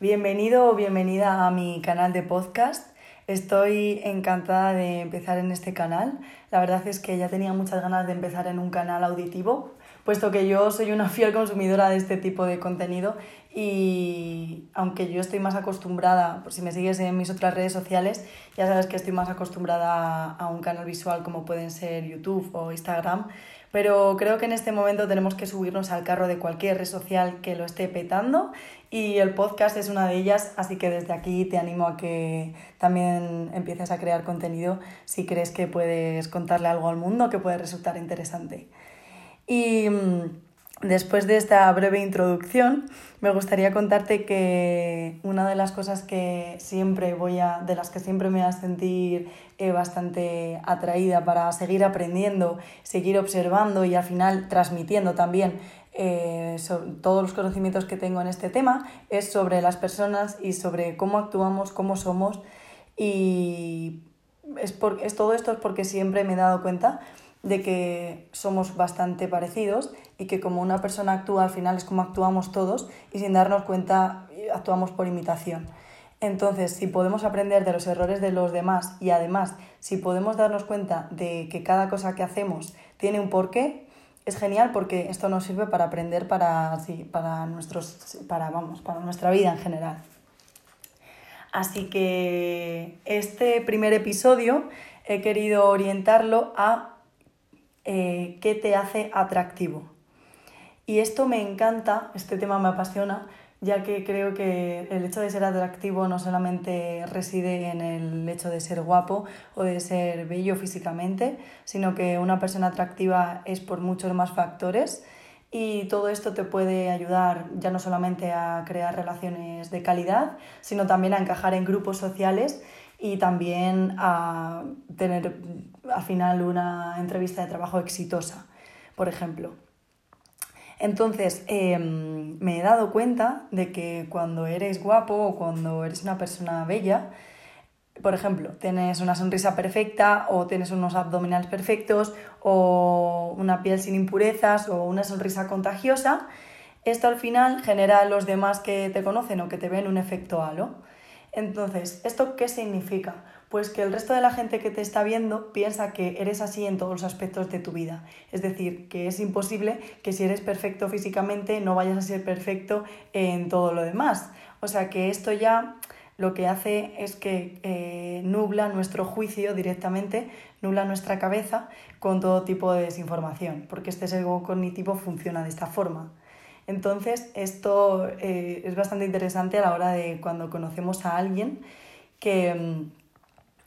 Bienvenido o bienvenida a mi canal de podcast. Estoy encantada de empezar en este canal. La verdad es que ya tenía muchas ganas de empezar en un canal auditivo, puesto que yo soy una fiel consumidora de este tipo de contenido y aunque yo estoy más acostumbrada, por si me sigues en mis otras redes sociales, ya sabes que estoy más acostumbrada a un canal visual como pueden ser YouTube o Instagram, pero creo que en este momento tenemos que subirnos al carro de cualquier red social que lo esté petando y el podcast es una de ellas, así que desde aquí te animo a que también empieces a crear contenido si crees que puedes contarle algo al mundo que puede resultar interesante. Y mm, después de esta breve introducción, me gustaría contarte que una de las cosas que siempre voy a, de las que siempre me voy a sentir eh, bastante atraída para seguir aprendiendo, seguir observando y al final transmitiendo también eh, todos los conocimientos que tengo en este tema es sobre las personas y sobre cómo actuamos, cómo somos. Y es, por, es todo esto es porque siempre me he dado cuenta de que somos bastante parecidos y que como una persona actúa al final es como actuamos todos y sin darnos cuenta actuamos por imitación. Entonces, si podemos aprender de los errores de los demás y además si podemos darnos cuenta de que cada cosa que hacemos tiene un porqué, es genial porque esto nos sirve para aprender para, para, nuestros, para, vamos, para nuestra vida en general. Así que este primer episodio he querido orientarlo a eh, qué te hace atractivo. Y esto me encanta, este tema me apasiona, ya que creo que el hecho de ser atractivo no solamente reside en el hecho de ser guapo o de ser bello físicamente, sino que una persona atractiva es por muchos más factores y todo esto te puede ayudar ya no solamente a crear relaciones de calidad, sino también a encajar en grupos sociales y también a tener al final una entrevista de trabajo exitosa, por ejemplo. Entonces, em, me he dado cuenta de que cuando eres guapo o cuando eres una persona bella, por ejemplo, tienes una sonrisa perfecta o tienes unos abdominales perfectos o una piel sin impurezas o una sonrisa contagiosa, esto al final genera a los demás que te conocen o que te ven un efecto halo. Entonces, ¿esto qué significa? Pues que el resto de la gente que te está viendo piensa que eres así en todos los aspectos de tu vida. Es decir, que es imposible que si eres perfecto físicamente no vayas a ser perfecto en todo lo demás. O sea que esto ya lo que hace es que eh, nubla nuestro juicio directamente, nubla nuestra cabeza con todo tipo de desinformación, porque este sesgo cognitivo funciona de esta forma. Entonces, esto eh, es bastante interesante a la hora de cuando conocemos a alguien que mm,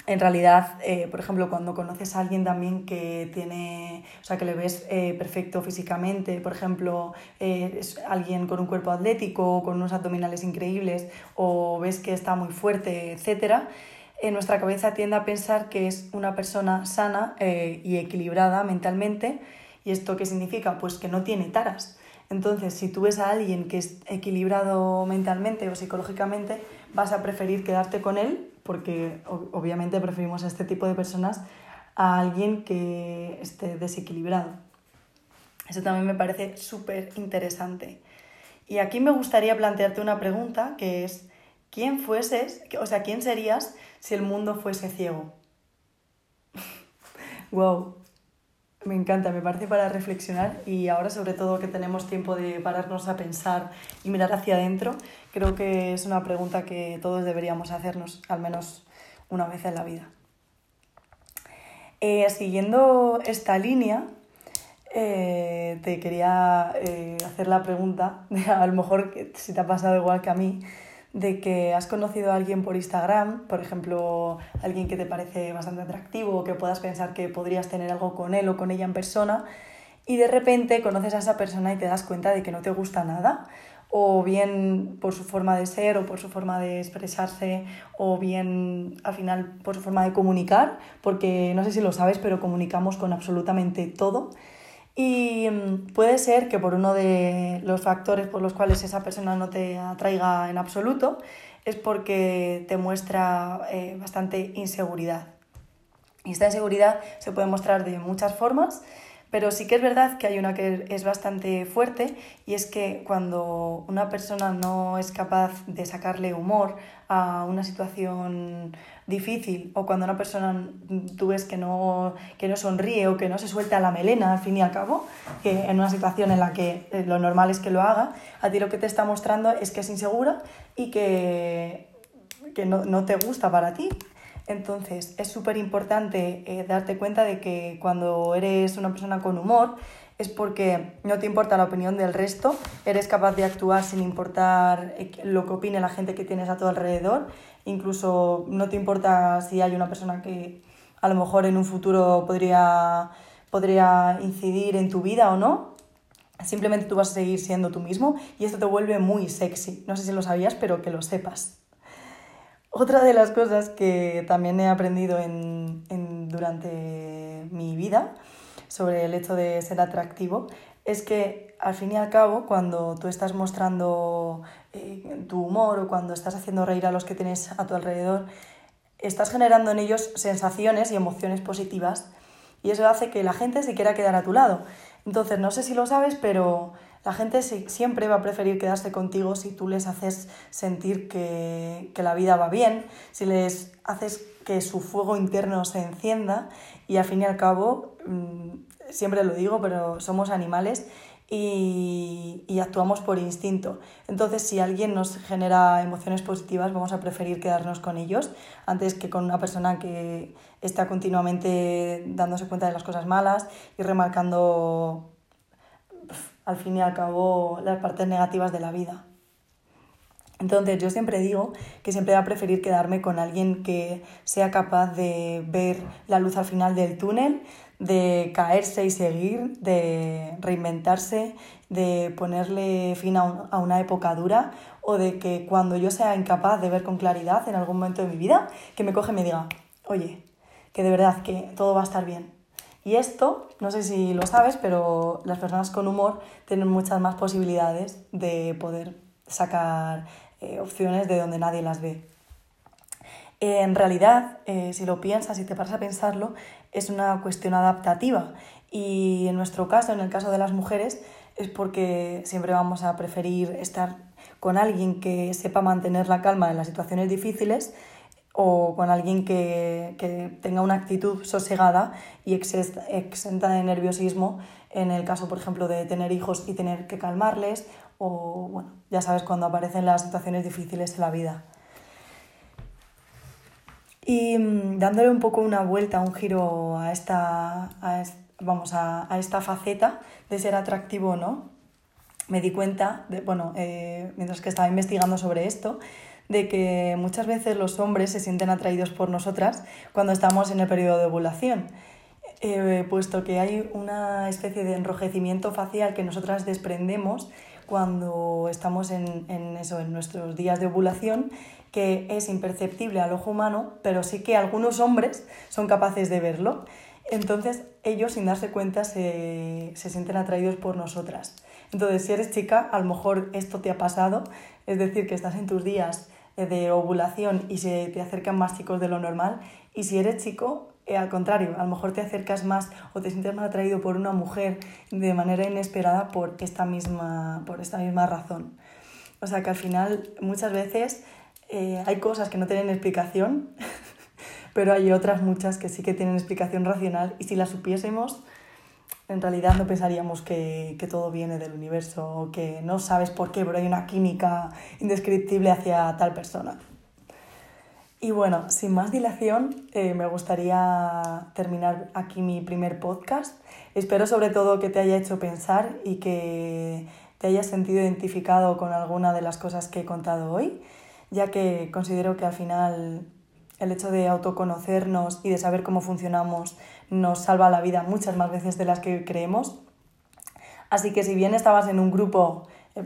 en realidad, eh, por ejemplo, cuando conoces a alguien también que tiene, o sea, que le ves eh, perfecto físicamente, por ejemplo, es alguien con un cuerpo atlético, con unos abdominales increíbles, o ves que está muy fuerte, etc., en nuestra cabeza tiende a pensar que es una persona sana y equilibrada mentalmente. ¿Y esto qué significa? Pues que no tiene taras. Entonces, si tú ves a alguien que es equilibrado mentalmente o psicológicamente, vas a preferir quedarte con él porque obviamente preferimos a este tipo de personas a alguien que esté desequilibrado. Eso también me parece súper interesante. Y aquí me gustaría plantearte una pregunta que es, ¿quién fueses, o sea, quién serías si el mundo fuese ciego? wow, me encanta, me parece para reflexionar y ahora sobre todo que tenemos tiempo de pararnos a pensar y mirar hacia adentro, creo que es una pregunta que todos deberíamos hacernos al menos una vez en la vida. Eh, siguiendo esta línea, eh, te quería eh, hacer la pregunta, a lo mejor si te ha pasado igual que a mí, de que has conocido a alguien por Instagram, por ejemplo, alguien que te parece bastante atractivo que puedas pensar que podrías tener algo con él o con ella en persona, y de repente conoces a esa persona y te das cuenta de que no te gusta nada, o bien por su forma de ser o por su forma de expresarse, o bien al final por su forma de comunicar, porque no sé si lo sabes, pero comunicamos con absolutamente todo. Y mm, puede ser que por uno de los factores por los cuales esa persona no te atraiga en absoluto es porque te muestra eh, bastante inseguridad. Y esta inseguridad se puede mostrar de muchas formas, Pero sí que es verdad que hay una que es bastante fuerte y es que cuando una persona no es capaz de sacarle humor a una situación difícil o cuando una persona tú ves que no, que no sonríe o que no se suelta la melena al fin y al cabo, que en una situación en la que eh, lo normal es que lo haga, a ti lo que te está mostrando es que es insegura y que, que no, no te gusta para ti. Entonces, es súper importante eh, darte cuenta de que cuando eres una persona con humor es porque no te importa la opinión del resto, eres capaz de actuar sin importar eh, lo que opine la gente que tienes a tu alrededor, incluso no te importa si hay una persona que a lo mejor en un futuro podría, podría incidir en tu vida o no, simplemente tú vas a seguir siendo tú mismo y esto te vuelve muy sexy. No sé si lo sabías, pero que lo sepas. Otra de las cosas que también he aprendido en, durante mi vida sobre el hecho de ser atractivo es que al fin y al cabo cuando tú estás mostrando eh, tu humor o cuando estás haciendo reír a los que tienes a tu alrededor, estás generando en ellos sensaciones y emociones positivas y eso hace que la gente se quiera quedar a tu lado. Entonces, no sé si lo sabes, pero la gente siempre va a preferir quedarse contigo si tú les haces sentir que, la vida va bien, si les haces que su fuego interno se encienda y al fin y al cabo, mm, siempre lo digo, pero somos animales y, y, actuamos por instinto. Entonces, si alguien nos genera emociones positivas, vamos a preferir quedarnos con ellos antes que con una persona que está continuamente dándose cuenta de las cosas malas y remarcando al fin y al cabo las partes negativas de la vida. Entonces yo siempre digo que siempre voy a preferir quedarme con alguien que sea capaz de ver la luz al final del túnel, de caerse y seguir, de reinventarse, de ponerle fin a, una época dura o de que cuando yo sea incapaz de ver con claridad en algún momento de mi vida, que me coge y me diga, oye, que de verdad que todo va a estar bien, y esto, no sé si lo sabes, pero las personas con humor tienen muchas más posibilidades de poder sacar eh, opciones de donde nadie las ve. En realidad, eh, si lo piensas, si te paras a pensarlo, es una cuestión adaptativa. Y en nuestro caso, en el caso de las mujeres, es porque siempre vamos a preferir estar con alguien que sepa mantener la calma en las situaciones difíciles o con alguien que, que tenga una actitud sosegada y exenta de nerviosismo en el caso, por ejemplo, de tener hijos y tener que calmarles o, bueno, ya sabes, cuando aparecen las situaciones difíciles en la vida. Y mm, dándole un poco una vuelta, un giro a esta, a vamos, a, a, esta faceta de ser atractivo o no, me di cuenta, de, bueno, eh, mientras que estaba investigando sobre esto, de que muchas veces los hombres se sienten atraídos por nosotras cuando estamos en el periodo de ovulación, eh, puesto que hay una especie de enrojecimiento facial que nosotras desprendemos cuando estamos en, en, eso, en nuestros días de ovulación, que es imperceptible al ojo humano, pero sí que algunos hombres son capaces de verlo. Entonces ellos sin darse cuenta se, se sienten atraídos por nosotras. Entonces si eres chica, a lo mejor esto te ha pasado, es decir, que estás en tus días eh, de ovulación y se te acercan más chicos de lo normal. Y si eres chico, eh, al contrario, a lo mejor te acercas más o te sientes más atraído por una mujer de manera inesperada por esta misma, por esta misma razón. O sea que al final muchas veces eh, hay cosas que no tienen explicación, pero hay otras muchas que sí que tienen explicación racional y si las supiésemos, en realidad no pensaríamos que, que, todo viene del universo o que no sabes por qué, pero hay una química indescriptible hacia tal persona. Y bueno, sin más dilación, eh, me gustaría terminar aquí mi primer podcast. Espero sobre todo que te haya hecho pensar y que te hayas sentido identificado con alguna de las cosas que he contado hoy, ya que considero que al final el hecho de autoconocernos y de saber cómo funcionamos nos salva la vida muchas más veces de las que creemos. Así que si bien estabas en un grupo eh,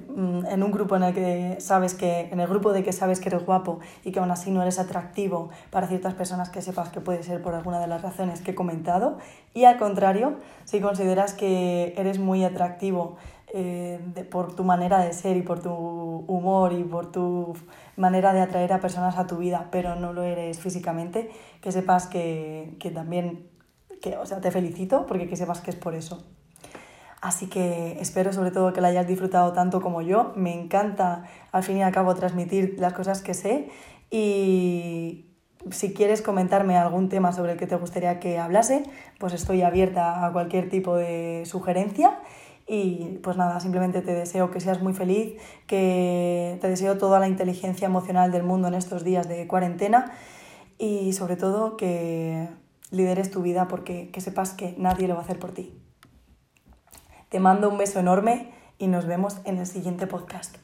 en un grupo en el que sabes que en el grupo de que sabes que eres guapo y que aún así no eres atractivo para ciertas personas que sepas que puede ser por alguna de las razones que he comentado y al contrario si consideras que eres muy atractivo eh, por tu manera de ser y por tu humor y por tu manera de atraer a personas a tu vida, pero no lo eres físicamente, que sepas que, que también, que, o sea, te felicito porque que sepas que es por eso. Así que espero sobre todo que la hayas disfrutado tanto como yo. Me encanta al fin y al cabo transmitir las cosas que sé y si quieres comentarme algún tema sobre el que te gustaría que hablase, pues estoy abierta a cualquier tipo de sugerencia. Y pues nada, simplemente te deseo que seas muy feliz, que te deseo toda la inteligencia emocional del mundo en estos días de cuarentena y sobre todo que lideres tu vida porque que sepas que nadie lo va a hacer por ti. Te mando un beso enorme y nos vemos en el siguiente podcast.